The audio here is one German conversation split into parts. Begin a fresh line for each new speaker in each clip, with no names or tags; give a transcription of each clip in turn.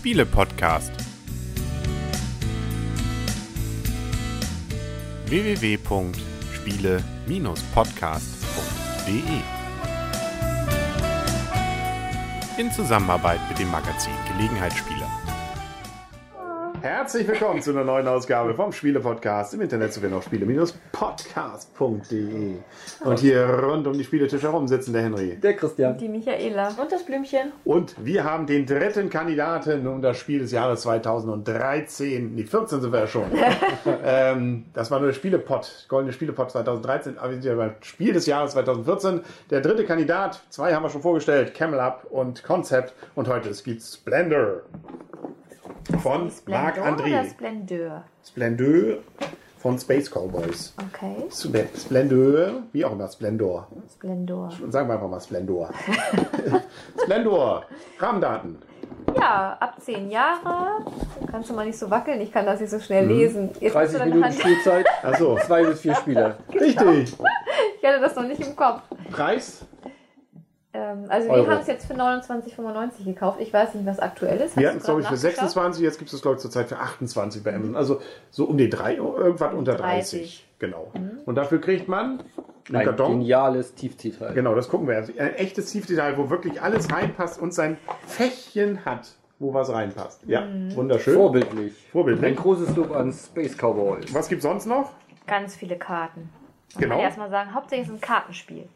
Spiele-Podcast. www.spiele-podcast.de In Zusammenarbeit mit dem Magazin Gelegenheitsspieler.
Herzlich willkommen zu einer neuen Ausgabe vom Spiele-Podcast. Im Internet zu finden auf spiele-podcast.de. Und hier rund um die Spieletische herum sitzen der Henry.
Der Christian.
Die Michaela. Und das Blümchen.
Und wir haben den dritten Kandidaten um das Spiel des Jahres 2013. Die 14 sind wir ja schon. ähm, das war nur der Spielepot, Goldene Spielepot 2013. Aber wir sind ja beim Spiel des Jahres 2014. Der dritte Kandidat, zwei haben wir schon vorgestellt, Camel Up und Concept. Und heute gibt es Splendor von Marc André.
Oder Splendeur?
Von Space Cowboys.
Okay.
Splendeur, wie auch immer, Splendor.
Splendor.
Sagen wir einfach mal Splendor. Splendor, Rahmendaten.
Ja, ab zehn Jahre. Kannst du mal nicht so wackeln, ich kann das nicht so schnell lesen. Jetzt musst
30
du deine
Minuten
Hand-
Spielzeit,
Achso,
zwei bis vier Spieler.
richtig.
Ich hatte das noch nicht im Kopf.
Preis?
Ähm, also
Euro.
wir haben es jetzt für 29,95 gekauft. Ich weiß nicht, was aktuell ist.
Wir hatten es, glaube ich, für
gerade nachgeschaut?
26, jetzt gibt es es, glaube ich, zurzeit für 28 bei Amazon. Also so um die drei, irgendwas unter 30.
30.
Genau. Und dafür kriegt man einen
Ein
Karton.
geniales Tiefdetail.
Genau, das gucken wir. Also ein echtes Tiefdetail, wo wirklich alles reinpasst und sein Fächchen hat, wo was reinpasst. Ja, wunderschön.
Vorbildlich.
Vorbildlich.
Ein großes Lob an Space Cowboys.
Was gibt sonst noch?
Ganz viele Karten. Man
Genau.
kann erstmal sagen, hauptsächlich ist es ein Kartenspiel.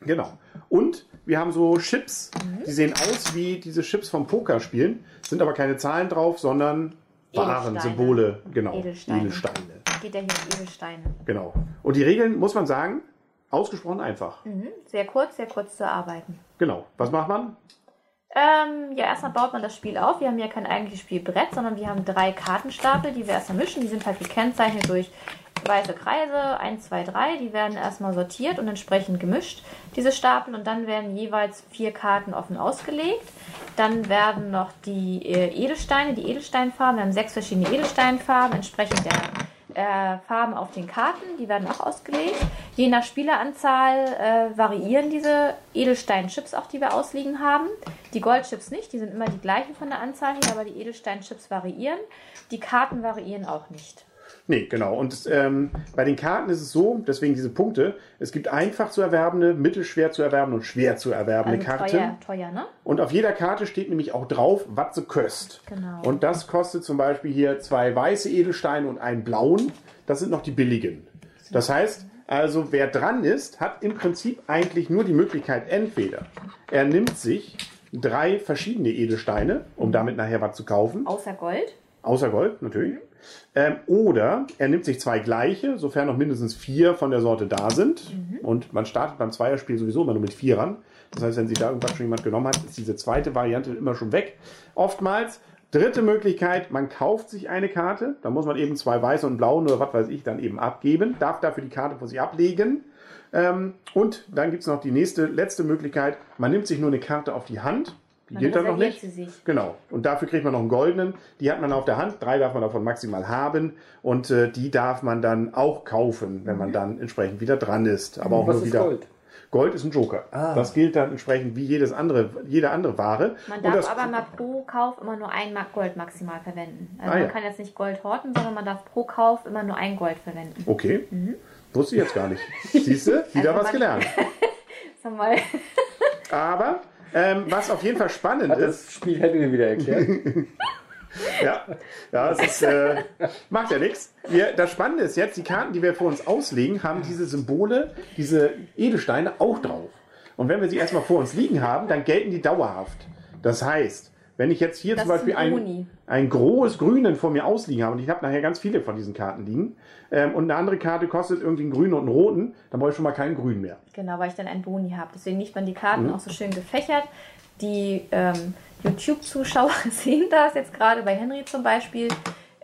Genau. Und wir haben so Chips, die sehen aus wie diese Chips vom Pokerspielen, sind aber keine Zahlen drauf, sondern Waren. Symbole, genau.
Edelsteine.
Edelsteine.
Geht ja hier um Edelsteine.
Genau. Und die Regeln, muss man sagen, ausgesprochen einfach.
Mhm. Sehr kurz, sehr kurz zu arbeiten.
Genau. Was macht man?
Ähm, ja, erstmal baut man das Spiel auf. Wir haben ja kein eigentliches Spielbrett, sondern wir haben drei Kartenstapel, die wir erstmal mischen. Die sind halt gekennzeichnet durch weiße Kreise, 1, 2, 3. Die werden erstmal sortiert und entsprechend gemischt, diese Stapel. Und dann werden jeweils vier Karten offen ausgelegt. Dann werden noch die äh, Edelsteine, die Edelsteinfarben. Wir haben sechs verschiedene Edelsteinfarben, entsprechend der äh, Farben auf den Karten, die werden auch ausgelegt. Je nach Spieleranzahl äh, variieren diese Edelstein-Chips auch, die wir ausliegen haben. Die Goldchips nicht, die sind immer die gleichen von der Anzahl her, aber die Edelstein-Chips variieren. Die Karten variieren auch nicht.
Nee, genau. Und ähm, bei den Karten ist es so, deswegen diese Punkte, es gibt einfach zu erwerbende, mittelschwer zu erwerbende und schwer zu erwerbende
Also
Karten.
teuer, teuer, ne?
Und auf jeder Karte steht nämlich auch drauf, was sie köst.
Genau.
Und das kostet zum Beispiel hier zwei weiße Edelsteine und einen blauen. Das sind noch die billigen. Das heißt, also wer dran ist, hat im Prinzip eigentlich nur die Möglichkeit, entweder er nimmt sich drei verschiedene Edelsteine, um damit nachher was zu kaufen,
Außer Gold.
außer Gold natürlich. Ähm, oder er nimmt sich zwei gleiche, sofern noch mindestens vier von der Sorte da sind. Und man startet beim Zweierspiel sowieso immer nur mit Vierern. Das heißt, wenn sich da irgendwas schon jemand genommen hat, ist diese zweite Variante immer schon weg. Oftmals. Dritte Möglichkeit, man kauft sich eine Karte, da muss man eben zwei weiße und blauen oder was weiß ich dann eben abgeben, darf dafür die Karte vor sich ablegen. Ähm, und dann gibt es noch die nächste, letzte Möglichkeit, man nimmt sich nur eine Karte auf die Hand, die
Man
gilt dann noch nicht.
sie sich.
Genau. Und dafür kriegt man noch einen goldenen. Die hat man auf der Hand. Drei darf man davon maximal haben. Und äh, die darf man dann auch kaufen, wenn man dann entsprechend wieder dran ist. Aber auch
Was
nur
ist
wieder.
Gold?
Gold ist ein Joker.
Ah.
Das gilt dann entsprechend wie jedes andere, jede andere Ware.
Man darf
das,
aber mal pro Kauf immer nur ein Mark Gold maximal verwenden. Also
Ah,
man
ja.
kann jetzt nicht Gold horten, sondern man darf pro Kauf immer nur ein Gold verwenden.
Okay. Wusste ich jetzt gar nicht. Siehst du? Wieder
Also
was gelernt.
Sag mal.
Aber ähm, was auf jeden Fall spannend
Hat
ist,
das Spiel Henry wieder erklärt?
Ja, ja, es ist, äh, macht ja nichts. Das Spannende ist jetzt, die Karten, die wir vor uns auslegen, haben diese Symbole, diese Edelsteine auch drauf. Und wenn wir sie erstmal vor uns liegen haben, dann gelten die dauerhaft. Das heißt, wenn ich jetzt hier
Das
zum Beispiel
ein
ein, großes Grünen vor mir ausliegen habe und ich habe nachher ganz viele von diesen Karten liegen ähm, und eine andere Karte kostet irgendwie einen grünen und einen roten, dann brauche ich schon mal keinen grün mehr.
Genau, weil ich dann einen Boni habe. Deswegen liegt man die Karten auch so schön gefächert. Die ähm, YouTube-Zuschauer sehen das jetzt gerade bei Henry zum Beispiel.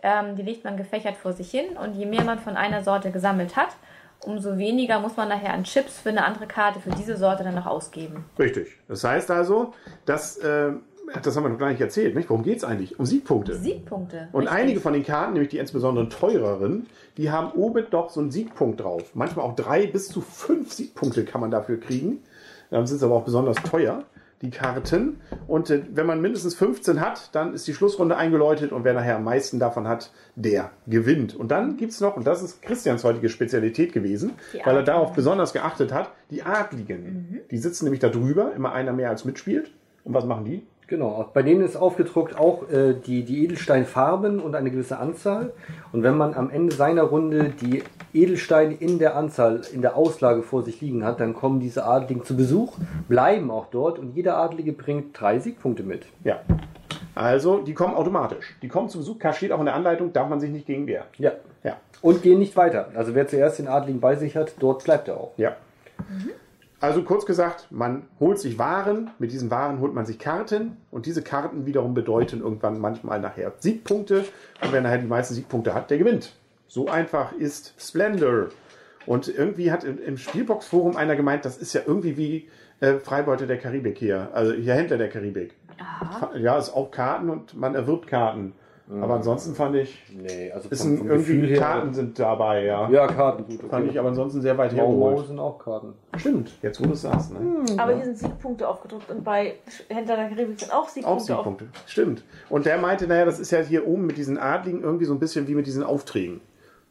Ähm, die legt man gefächert vor sich hin und je mehr man von einer Sorte gesammelt hat, umso weniger muss man nachher an Chips für eine andere Karte für diese Sorte dann noch ausgeben.
Richtig. Das heißt also, dass, äh, das haben wir noch gar nicht erzählt, nicht? Worum geht es eigentlich? Um Siegpunkte.
Siegpunkte.
Und
richtig.
einige von den Karten, nämlich die insbesondere teureren, die haben oben doch so einen Siegpunkt drauf. Manchmal auch drei bis zu fünf Siegpunkte kann man dafür kriegen. Dann sind sie aber auch besonders teuer. die Karten. Und äh, wenn man mindestens 15 hat, dann ist die Schlussrunde eingeläutet und wer nachher am meisten davon hat, der gewinnt. Und dann gibt's noch, und das ist Christians heutige Spezialität gewesen, weil er darauf besonders geachtet hat, die Adligen. Die sitzen nämlich da drüber, immer einer mehr als mitspielt. Und was machen die?
Genau, bei denen ist aufgedruckt auch äh, die, die Edelsteinfarben und eine gewisse Anzahl. Und wenn man am Ende seiner Runde die Edelsteine in der Anzahl, in der Auslage vor sich liegen hat, dann kommen diese Adligen zu Besuch, bleiben auch dort und jeder Adlige bringt drei Siegpunkte mit.
Ja. Also, die kommen automatisch. Die kommen zum Besuch, steht auch in der Anleitung, darf man sich nicht gegen wehren.
Ja.
Ja.
Und gehen nicht weiter. Also wer zuerst den Adligen bei sich hat, dort bleibt er auch.
Ja. Also kurz gesagt, man holt sich Waren, mit diesen Waren holt man sich Karten und diese Karten wiederum bedeuten irgendwann manchmal nachher Siegpunkte und wer nachher die meisten Siegpunkte hat, der gewinnt. So einfach ist Splendor. Und irgendwie hat im Spielbox-Forum einer gemeint, das ist ja irgendwie wie äh, Freibeuter der Karibik hier, also hier Händler der Karibik. Ja, ist auch Karten und man erwirbt Karten. Aber ansonsten fand ich,
Nee, also
ist
vom,
ein,
vom
irgendwie. Karten sind dabei, ja.
Ja, Karten, gut. Okay.
Fand ich aber ansonsten sehr weit hergeholt.
sind auch Karten.
Stimmt, jetzt wo du es sagst. Ne?
Aber hier sind Siegpunkte aufgedruckt und bei Händler der Karibik sind auch Siegpunkte,
Auch Siegpunkte. Stimmt. Und der meinte, naja, das ist ja hier oben mit diesen Adligen irgendwie so ein bisschen wie mit diesen Aufträgen.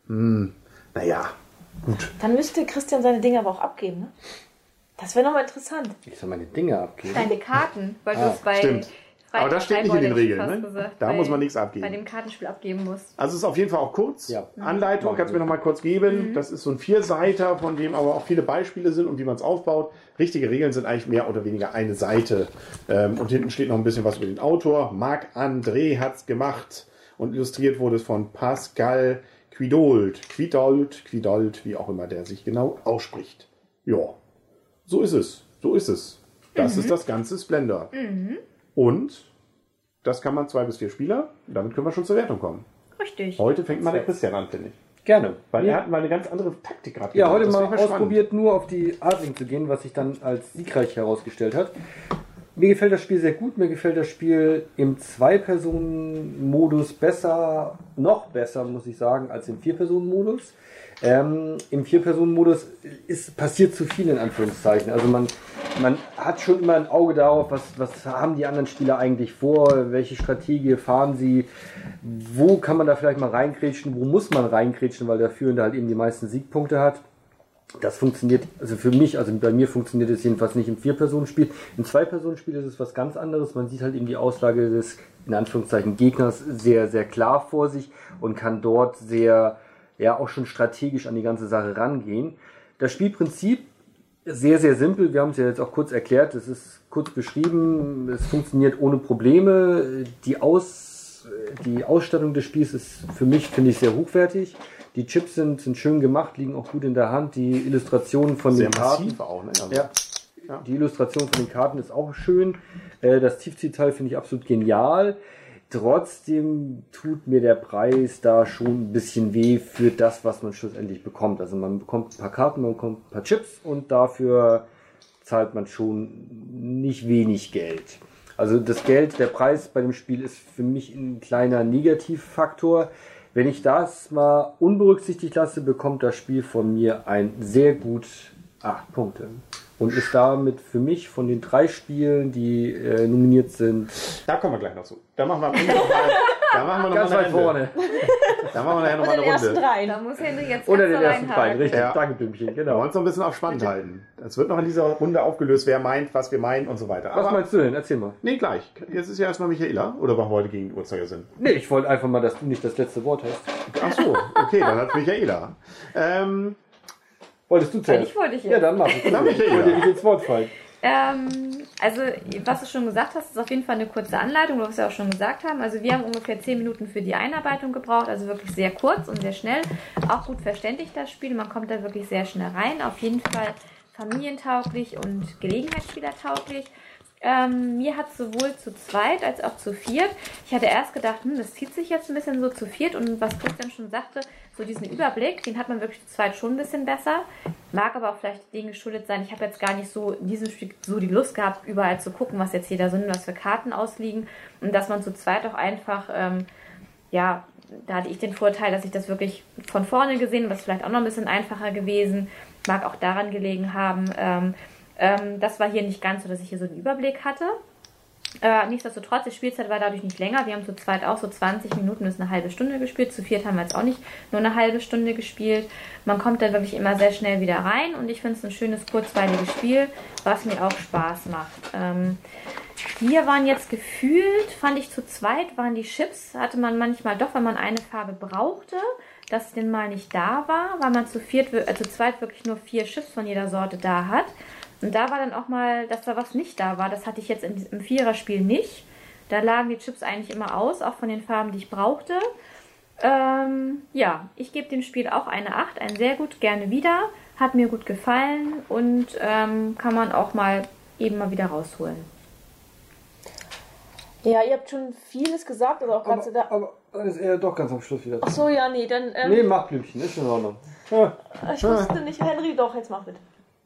Hm, naja, gut.
Dann müsste Christian seine Dinge aber auch abgeben, ne? Das wäre nochmal interessant.
Ich soll meine Dinge abgeben.
Deine Karten, weil du
Ah,
es bei
stimmt. Aber das steht nicht in den Regeln, ne? Da
bei-
muss man nichts
Bei
abgeben.
dem Kartenspiel abgeben musst.
Also es ist auf jeden Fall auch kurz.
Ja.
Anleitung
Machen
kannst du mir
wir.
noch mal kurz geben. Das ist so ein Vierseiter, von dem aber auch viele Beispiele sind und wie man es aufbaut. Richtige Regeln sind eigentlich mehr oder weniger eine Seite. Ähm, und hinten steht noch ein bisschen was über den Autor. Marc André hat's gemacht. Und illustriert wurde es von Pascal Quidold. Quidold, Quidold, wie auch immer der sich genau ausspricht. Ja, so ist es. So ist es. Das ist das ganze Splendor. Und das kann man zwei bis vier Spieler. Damit können wir schon zur Wertung kommen.
Richtig.
Heute fängt mal der Christian an, finde ich.
Gerne.
Weil
Ja.
er hat mal eine ganz andere Taktik gerade
Ja, heute
Das
mal ausprobiert, nur auf die Adling zu gehen, was sich dann als siegreich herausgestellt hat. Mir gefällt das Spiel sehr gut. Mir gefällt das Spiel im Zwei-Personen-Modus besser, noch besser, muss ich sagen, als im Vier-Personen-Modus. Ähm, Im Vier-Personen-Modus ist passiert zu viel in Anführungszeichen. Also man, man hat schon immer ein Auge darauf, was, was haben die anderen Spieler eigentlich vor, welche Strategie fahren sie, wo kann man da vielleicht mal reinkrätschen, wo muss man reinkrätschen, weil der Führende halt eben die meisten Siegpunkte hat. Das funktioniert, also für mich, also bei mir funktioniert es jedenfalls nicht im Vier-Personen-Spiel. Im Zwei-Personen-Spiel ist es was ganz anderes. Man sieht halt eben die Auslage des, in Anführungszeichen, Gegners sehr, sehr klar vor sich und kann dort sehr, ja, auch schon strategisch an die ganze Sache rangehen. Das Spielprinzip sehr, sehr simpel. Wir haben es ja jetzt auch kurz erklärt. Es ist kurz beschrieben. Es funktioniert ohne Probleme. Die, Aus, die Ausstattung des Spiels ist für mich, finde ich, sehr hochwertig. Die Chips sind, sind schön gemacht, liegen auch gut in der Hand. Die Illustrationen von
Sehr
den Karten.
auch, ne? Also,
Ja. Die Illustration von den Karten ist auch schön. Äh, Das Tiefziehteil finde ich absolut genial. Trotzdem tut mir der Preis da schon ein bisschen weh für das, was man schlussendlich bekommt. Also man bekommt ein paar Karten, man bekommt ein paar Chips und dafür zahlt man schon nicht wenig Geld. Also das Geld, der Preis bei dem Spiel ist für mich ein kleiner Negativfaktor. Wenn ich das mal unberücksichtigt lasse, bekommt das Spiel von mir ein sehr gut 8 Punkte. Und ist damit für mich von den drei Spielen, die äh, nominiert sind,
Da kommen wir gleich noch zu. Da machen wir am Ende noch mal, da machen wir noch
ganz
mal
weit
eine Runde.
vorne.
Da machen wir nachher noch mal
Und den
eine
ersten
Runde.
dreien.
Da muss Henry jetzt
Oder den ersten beiden,
haken.
richtig.
Ja.
Danke, Dümmchen,
Wir
genau.
wollen es noch ein bisschen auf spannend halten. Es wird noch in dieser Runde aufgelöst, wer meint, was wir meinen und so weiter.
Was
Aber,
meinst du denn? Erzähl mal.
nee, gleich. Jetzt ist ja erstmal Michaela. Oder warum wir heute gegen Uhrzeigersinn?
Nee, ich wollte einfach mal, dass du nicht das letzte Wort hast.
Ach so, okay, dann hat Michaela. Ähm,
Wolltest du zuerst?
ich wollte ich
Ja,
jetzt.
dann mach ich.
Dann
Ich wollte nicht ins Wort fallen.
Ähm, also, was du schon gesagt hast, ist auf jeden Fall eine kurze Anleitung, was wir auch schon gesagt haben. Also, wir haben ungefähr 10 Minuten für die Einarbeitung gebraucht, also wirklich sehr kurz und sehr schnell. Auch gut verständlich das Spiel, man kommt da wirklich sehr schnell rein. Auf jeden Fall familientauglich und Gelegenheitsspielertauglich. Ähm, mir hat sowohl zu zweit als auch zu viert, ich hatte erst gedacht, hm, das zieht sich jetzt ein bisschen so zu viert und was Christian schon sagte, so diesen Überblick, den hat man wirklich zu zweit schon ein bisschen besser. Mag aber auch vielleicht dem geschuldet sein, ich habe jetzt gar nicht so in diesem Spiel so die Lust gehabt, überall zu gucken, was jetzt hier da sind, was für Karten ausliegen und dass man zu zweit auch einfach, ähm, ja, da hatte ich den Vorteil, dass ich das wirklich von vorne gesehen habe, ist vielleicht auch noch ein bisschen einfacher gewesen, mag auch daran gelegen haben. Ähm, Ähm, das war hier nicht ganz so, dass ich hier so einen Überblick hatte. Äh, nichtsdestotrotz, die Spielzeit war dadurch nicht länger. Wir haben zu zweit auch so 20 Minuten bis eine halbe Stunde gespielt. Zu viert haben wir jetzt auch nicht nur eine halbe Stunde gespielt. Man kommt dann wirklich immer sehr schnell wieder rein und ich finde es ein schönes, kurzweiliges Spiel, was mir auch Spaß macht. Ähm, hier waren jetzt gefühlt, fand ich zu zweit, waren die Chips, hatte man manchmal doch, wenn man eine Farbe brauchte, dass den mal nicht da war, weil man zu, viert, äh, zu zweit wirklich nur vier Chips von jeder Sorte da hat. Und da war dann auch mal, dass da was nicht da war. Das hatte ich jetzt im Viererspiel nicht. Da lagen die Chips eigentlich immer aus, auch von den Farben, die ich brauchte. Ähm, ja, ich gebe dem Spiel auch eine 8, ein sehr gut, gerne wieder. Hat mir gut gefallen und ähm, kann man auch mal eben mal wieder rausholen.
Ja, ihr habt schon vieles gesagt, also auch der.
Aber, aber das ist eher doch ganz am Schluss wieder.
Ach so, ja, nee, dann. Ähm,
Nee, mach Blümchen, ist in Ordnung. Ja.
Ich wusste nicht, Henry, doch, jetzt mach bitte.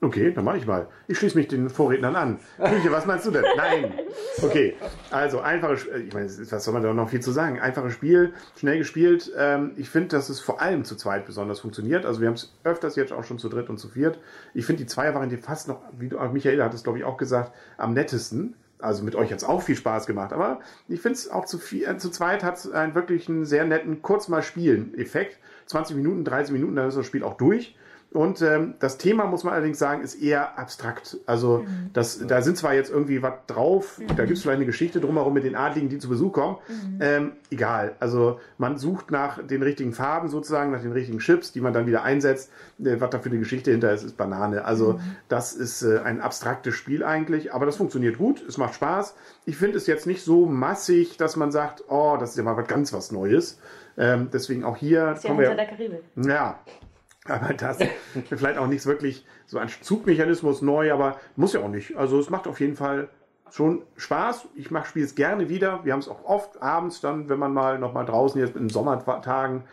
Okay, dann mache ich mal. Ich schließe mich den Vorrednern an. Küche, was meinst du denn? Nein. Okay, also einfaches, Sp- ich meine, was soll man da noch viel zu sagen? Einfaches Spiel, schnell gespielt. Ähm, ich finde, dass es vor allem zu zweit besonders funktioniert. Also wir haben es öfters jetzt auch schon zu dritt und zu viert. Ich finde die Zweiervariante fast noch, wie du, Michael hat es glaube ich auch gesagt, am nettesten. Also mit euch hat es auch viel Spaß gemacht, aber ich finde es auch zu, viel, äh, zu zweit hat es einen wirklich einen sehr netten kurz mal spielen Effekt. 20 Minuten, 30 Minuten, dann ist das Spiel auch durch. Und ähm, das Thema, muss man allerdings sagen, ist eher abstrakt. Also das, da sind zwar jetzt irgendwie was drauf, da gibt es vielleicht eine Geschichte drumherum mit den Adligen, die zu Besuch kommen. Ähm, egal. Also man sucht nach den richtigen Farben sozusagen, nach den richtigen Chips, die man dann wieder einsetzt. Äh, was da für eine Geschichte hinter ist, ist Banane. Also das ist äh, ein abstraktes Spiel eigentlich, aber das funktioniert gut, es macht Spaß. Ich finde es jetzt nicht so massig, dass man sagt, oh, das ist ja mal was ganz was Neues. Ähm, deswegen auch hier
Ist ja
kommen wir.
der Karibik.
Ja, aber das vielleicht auch nichts wirklich so ein Zugmechanismus neu, aber muss ja auch nicht. Also es macht auf jeden Fall schon Spaß. Ich mache spiele es gerne wieder. Wir haben es auch oft abends dann, wenn man mal noch mal draußen jetzt in Sommertagen,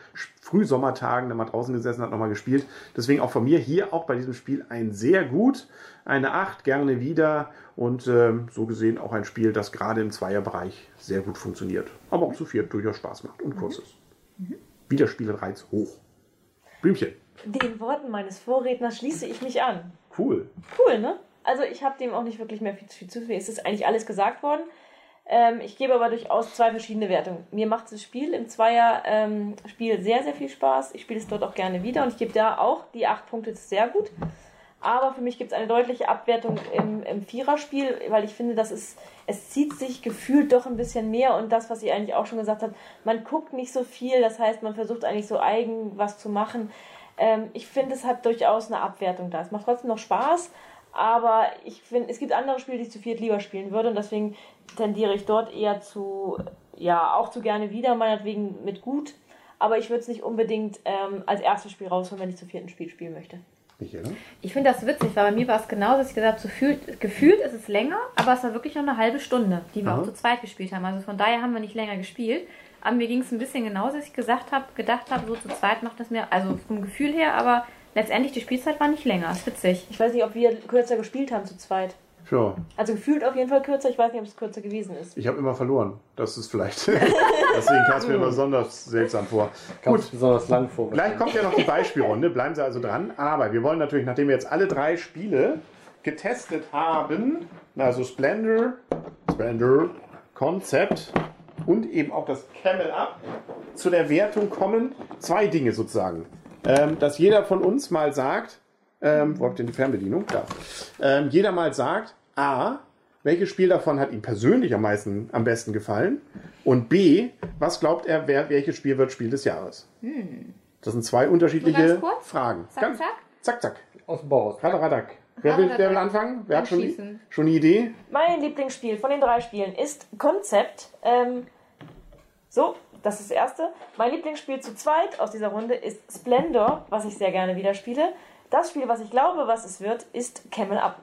Frühsommertagen, dann mal draußen gesessen hat, noch mal gespielt. Deswegen auch von mir hier auch bei diesem Spiel ein sehr gut, eine 8, gerne wieder und ähm, so gesehen auch ein Spiel, das gerade im Zweierbereich sehr gut funktioniert, aber auch zu viert durchaus Spaß macht und kurz ist. Wiederspielreiz hoch. Blümchen.
Den Worten meines Vorredners schließe ich mich an.
Cool.
Cool, ne? Also ich habe dem auch nicht wirklich mehr viel, viel zu viel. Es ist eigentlich alles gesagt worden. Ähm, ich gebe aber durchaus zwei verschiedene Wertungen. Mir macht das Spiel im Zweier-Spiel sehr, sehr viel Spaß. Ich spiele es dort auch gerne wieder und ich gebe da auch die acht Punkte sehr gut. Aber für mich gibt es eine deutliche Abwertung im, im Viererspiel, weil ich finde, dass es, es zieht sich gefühlt doch ein bisschen mehr und das, was ihr eigentlich auch schon gesagt habt, man guckt nicht so viel, das heißt, man versucht eigentlich so eigen was zu machen. Ähm, ich finde, es hat durchaus eine Abwertung da. Es macht trotzdem noch Spaß, aber ich finde, es gibt andere Spiele, die ich zu viert lieber spielen würde und deswegen tendiere ich dort eher zu, ja, auch zu gerne wieder, meinetwegen mit gut. Aber ich würde es nicht unbedingt ähm, als erstes Spiel rausholen, wenn ich zu vierten Spiel spielen möchte.
Michael?
Ich finde das witzig, weil bei mir war es genauso, dass ich gesagt habe, so gefühlt, gefühlt ist es länger, aber es war wirklich noch eine halbe Stunde, die wir
Aha.
auch zu zweit gespielt haben. Also von daher haben wir nicht länger gespielt. Aber mir ging es ein bisschen genauso, dass ich gesagt habe, gedacht habe, so zu zweit macht das mir, also vom Gefühl her, aber letztendlich die Spielzeit war nicht länger. Ist witzig.
Ich weiß nicht, ob wir kürzer gespielt haben zu zweit.
Ja,
Also gefühlt auf jeden Fall kürzer. Ich weiß nicht, ob es kürzer gewesen ist.
ich habe immer verloren. Das ist vielleicht. Deswegen kam es mir immer besonders seltsam vor. Gut,
es besonders lang vor.
gleich kommt ja noch die Beispielrunde. Bleiben Sie also dran. Aber wir wollen natürlich, nachdem wir jetzt alle drei Spiele getestet haben, also Splendor, Splendor, Concept und eben auch das Camel Up, zu der Wertung kommen. Zwei Dinge sozusagen. Ähm, dass jeder von uns mal sagt, ähm, wo habt ihr denn die Fernbedienung? Da. Ähm, jeder mal sagt, A, welches Spiel davon hat ihm persönlich am meisten, am besten gefallen? Und B, was glaubt er, wer, welches Spiel wird Spiel des Jahres? Das sind zwei unterschiedliche
ganz?
Fragen.
Zack,
Ganz-
zack.
Zack, zack.
Aus dem Bauhaus.
Radaradak. Wer will, wer will anfangen? Wer hat schon, schon eine Idee?
Mein Lieblingsspiel von den drei Spielen ist Konzept. Ähm, so, das ist das erste. Mein Lieblingsspiel zu zweit aus dieser Runde ist Splendor, was ich sehr gerne wieder spiele. Das Spiel, was ich glaube, was es wird, ist Camel Up.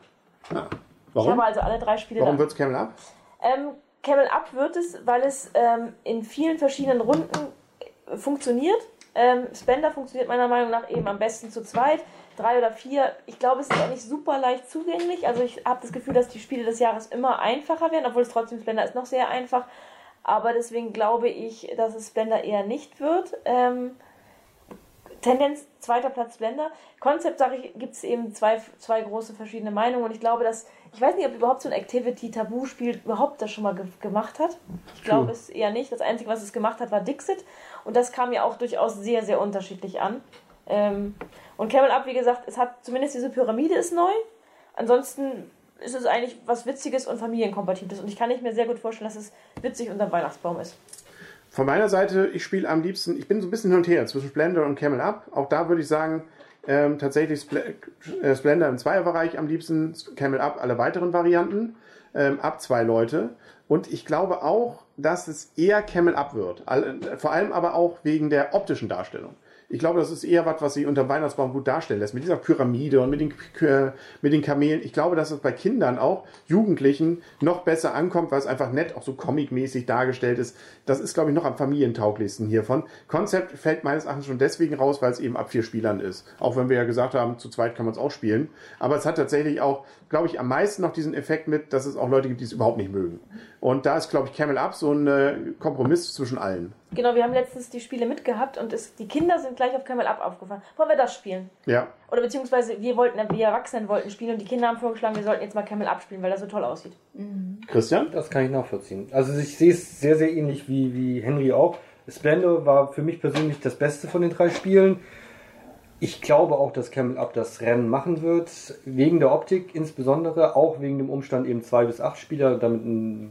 Ah,
Ich
warum?
habe also alle drei Spiele
Warum wird es Camel Up?
Ähm, Camel Up wird es, weil es ähm, in vielen verschiedenen Runden äh, funktioniert. Ähm, Splendor funktioniert meiner Meinung nach eben am besten zu zweit. Drei oder vier. Ich glaube, es ist auch nicht super leicht zugänglich. Also ich habe das Gefühl, dass die Spiele des Jahres immer einfacher werden, obwohl es trotzdem Splendor ist noch sehr einfach. Aber deswegen glaube ich, dass es Splendor eher nicht wird. Ähm, Tendenz zweiter Platz Blender. Konzept, sage ich, gibt es eben zwei, zwei große verschiedene Meinungen und ich glaube, dass, ich weiß nicht, ob überhaupt so ein Activity-Tabu-Spiel überhaupt das schon mal ge gemacht hat. Ich glaube es eher nicht. Das Einzige, was es gemacht hat, war Dixit und das kam ja auch durchaus sehr, sehr unterschiedlich an. Ähm, und Camel Up, wie gesagt, es hat zumindest diese Pyramide ist neu. Ansonsten ist es eigentlich was Witziges und Familienkompatibles und ich kann nicht mir sehr gut vorstellen, dass es witzig unter dem Weihnachtsbaum ist.
Von meiner Seite, ich spiele am liebsten, ich bin so ein bisschen hin und her zwischen Splendor und Camel Up. Auch da würde ich sagen, ähm, tatsächlich Spl äh, Splendor im Zweierbereich am liebsten, Camel Up alle weiteren Varianten, ähm, ab zwei Leute. Und ich glaube auch, dass es eher Camel Up wird. All, vor allem aber auch wegen der optischen Darstellung. Ich glaube, das ist eher was, was sich unter Weihnachtsbaum gut darstellen lässt. Mit dieser Pyramide und mit den, mit den Kamelen. Ich glaube, dass es bei Kindern auch, Jugendlichen, noch besser ankommt, weil es einfach nett, auch so comicmäßig dargestellt ist. Das ist, glaube ich, noch am familientauglichsten hiervon. Konzept fällt meines Erachtens schon deswegen raus, weil es eben ab vier Spielern ist. Auch wenn wir ja gesagt haben, zu zweit kann man es auch spielen. Aber es hat tatsächlich auch, glaube ich, am meisten noch diesen Effekt mit, dass es auch Leute gibt, die es überhaupt nicht mögen. Und da ist, glaube ich, Camel Up so ein äh, Kompromiss zwischen allen.
Genau, wir haben letztens die Spiele mitgehabt und es, die Kinder sind gleich auf Camel Up aufgefahren. Wollen wir das spielen?
Ja.
Oder beziehungsweise wir wollten, wir Erwachsenen wollten spielen und die Kinder haben vorgeschlagen, wir sollten jetzt mal Camel Up spielen, weil das so toll aussieht.
Christian?
Das kann ich nachvollziehen. Also ich sehe es sehr, sehr ähnlich wie, wie Henry auch. Splendor war für mich persönlich das Beste von den drei Spielen. Ich glaube auch, dass Camel Up das Rennen machen wird, wegen der Optik insbesondere, auch wegen dem Umstand eben zwei bis acht Spieler, damit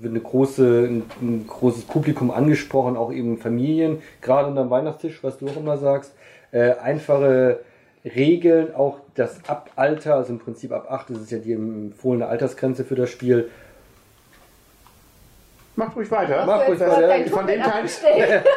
wird eine große, ein, ein großes Publikum angesprochen, auch eben Familien, gerade unterm Weihnachtstisch, was du auch immer sagst. Äh, einfache Regeln, auch das Abalter, also im Prinzip ab acht ist es ja die empfohlene Altersgrenze für das Spiel,
Macht ruhig weiter.
Mach ruhig weiter.
Von dem
abgestellt.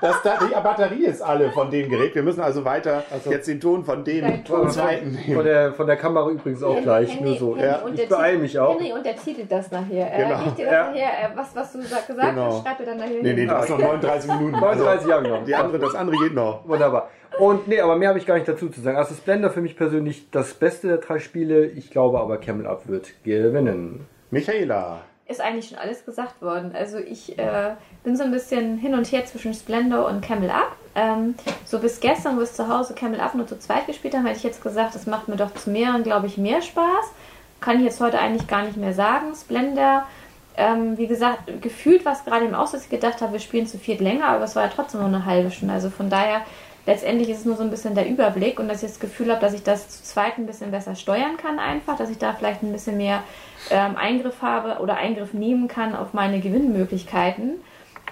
Das, da, die Batterie ist alle von dem Gerät. Wir müssen also weiter
Also-
jetzt den Ton von dem
Ton.
zweiten
Von der, von der Kamera übrigens auch gleich, nur so.
Ja,
und
ich
der
beeile
Titel-
mich auch.
Henry untertitelt das nachher.
Genau.
Äh, dir das
Ja.
nachher, äh, was, was du sa- gesagt
Genau.
hast, schreib dir dann nachher
Nee, nee, du hast noch 39 Minuten.
39 Jahre noch.
Die andere, das andere geht noch.
Wunderbar. Und nee, aber mehr habe ich gar nicht dazu zu sagen. Also Splendor für mich persönlich das beste der drei Spiele. Ich glaube aber Camel Up wird gewinnen.
Michaela.
Ist eigentlich schon alles gesagt worden. Also ich äh, bin so ein bisschen hin und her zwischen Splendor und Camel Up. Ähm, so bis gestern, wo wir zu Hause Camel Up nur zu zweit gespielt haben, hätte ich jetzt gesagt, das macht mir doch zu mehreren, glaube ich, mehr Spaß. Kann ich jetzt heute eigentlich gar nicht mehr sagen. Splendor, ähm, wie gesagt, gefühlt war es gerade im Aus, dass ich gedacht habe, wir spielen zu viert länger, aber es war ja trotzdem nur eine halbe Stunde. Also von daher, letztendlich ist es nur so ein bisschen der Überblick und dass ich das Gefühl habe, dass ich das zu zweit ein bisschen besser steuern kann einfach, dass ich da vielleicht ein bisschen mehr ähm, Eingriff habe oder Eingriff nehmen kann auf meine Gewinnmöglichkeiten.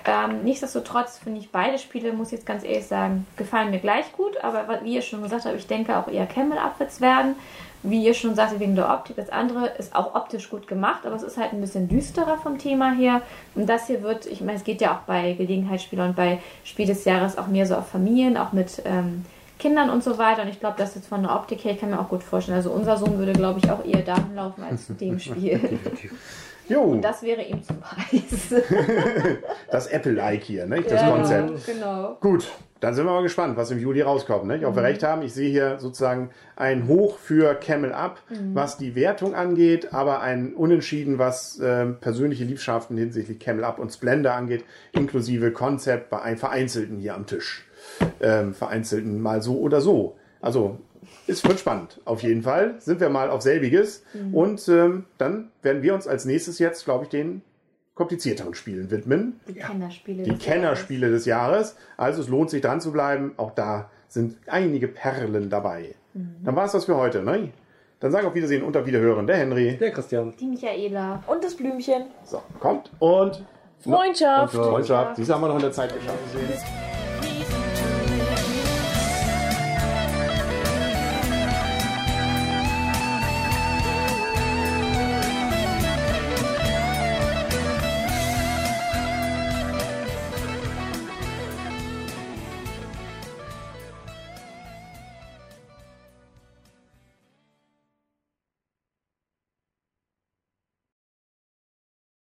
Ähm, nichtsdestotrotz finde ich beide Spiele, muss ich jetzt ganz ehrlich sagen, gefallen mir gleich gut, aber wie ihr schon gesagt habt, ich denke auch eher Camel abwärts werden. Wie ihr schon sagte, wegen der Optik. Das andere ist auch optisch gut gemacht, aber es ist halt ein bisschen düsterer vom Thema her. Und das hier wird, ich meine, es geht ja auch bei Gelegenheitsspielern und bei Spiel des Jahres auch mehr so auf Familien, auch mit ähm, Kindern und so weiter. Und ich glaube, das jetzt von der Optik her, ich kann mir auch gut vorstellen. Also unser Sohn würde, glaube ich, auch eher dahin laufen als zu dem Spiel.
Jo,
Und das wäre ihm zum Preis.
das Apple-like hier, ne? das
Ja,
Konzept.
Genau.
Gut, dann sind wir mal gespannt, was im Juli rauskommt.
Mhm.
Ob wir recht haben, ich sehe hier sozusagen ein Hoch für Camel Up,
Mhm.
was die Wertung angeht, aber ein Unentschieden, was ähm, persönliche Liebschaften hinsichtlich Camel Up und Splendor angeht, inklusive Konzept bei einem Vereinzelten hier am Tisch. Ähm, Vereinzelten mal so oder so. Also, es wird spannend. Auf jeden Fall sind wir mal auf selbiges.
Mhm.
Und ähm, dann werden wir uns als nächstes jetzt, glaube ich, den komplizierteren Spielen widmen
Die Kennerspiele.
die
des
Kennerspiele des Jahres. Also es lohnt sich dran zu bleiben. Auch da sind einige Perlen dabei. Dann war es das für heute. Ne? Dann sagen auf Wiedersehen und auf Wiederhören der Henry.
Der Christian.
Jahres. Die Michaela.
Und das Blümchen.
So, kommt und
Freundschaft.
Freundschaft. Diese haben wir noch in der Zeit geschafft.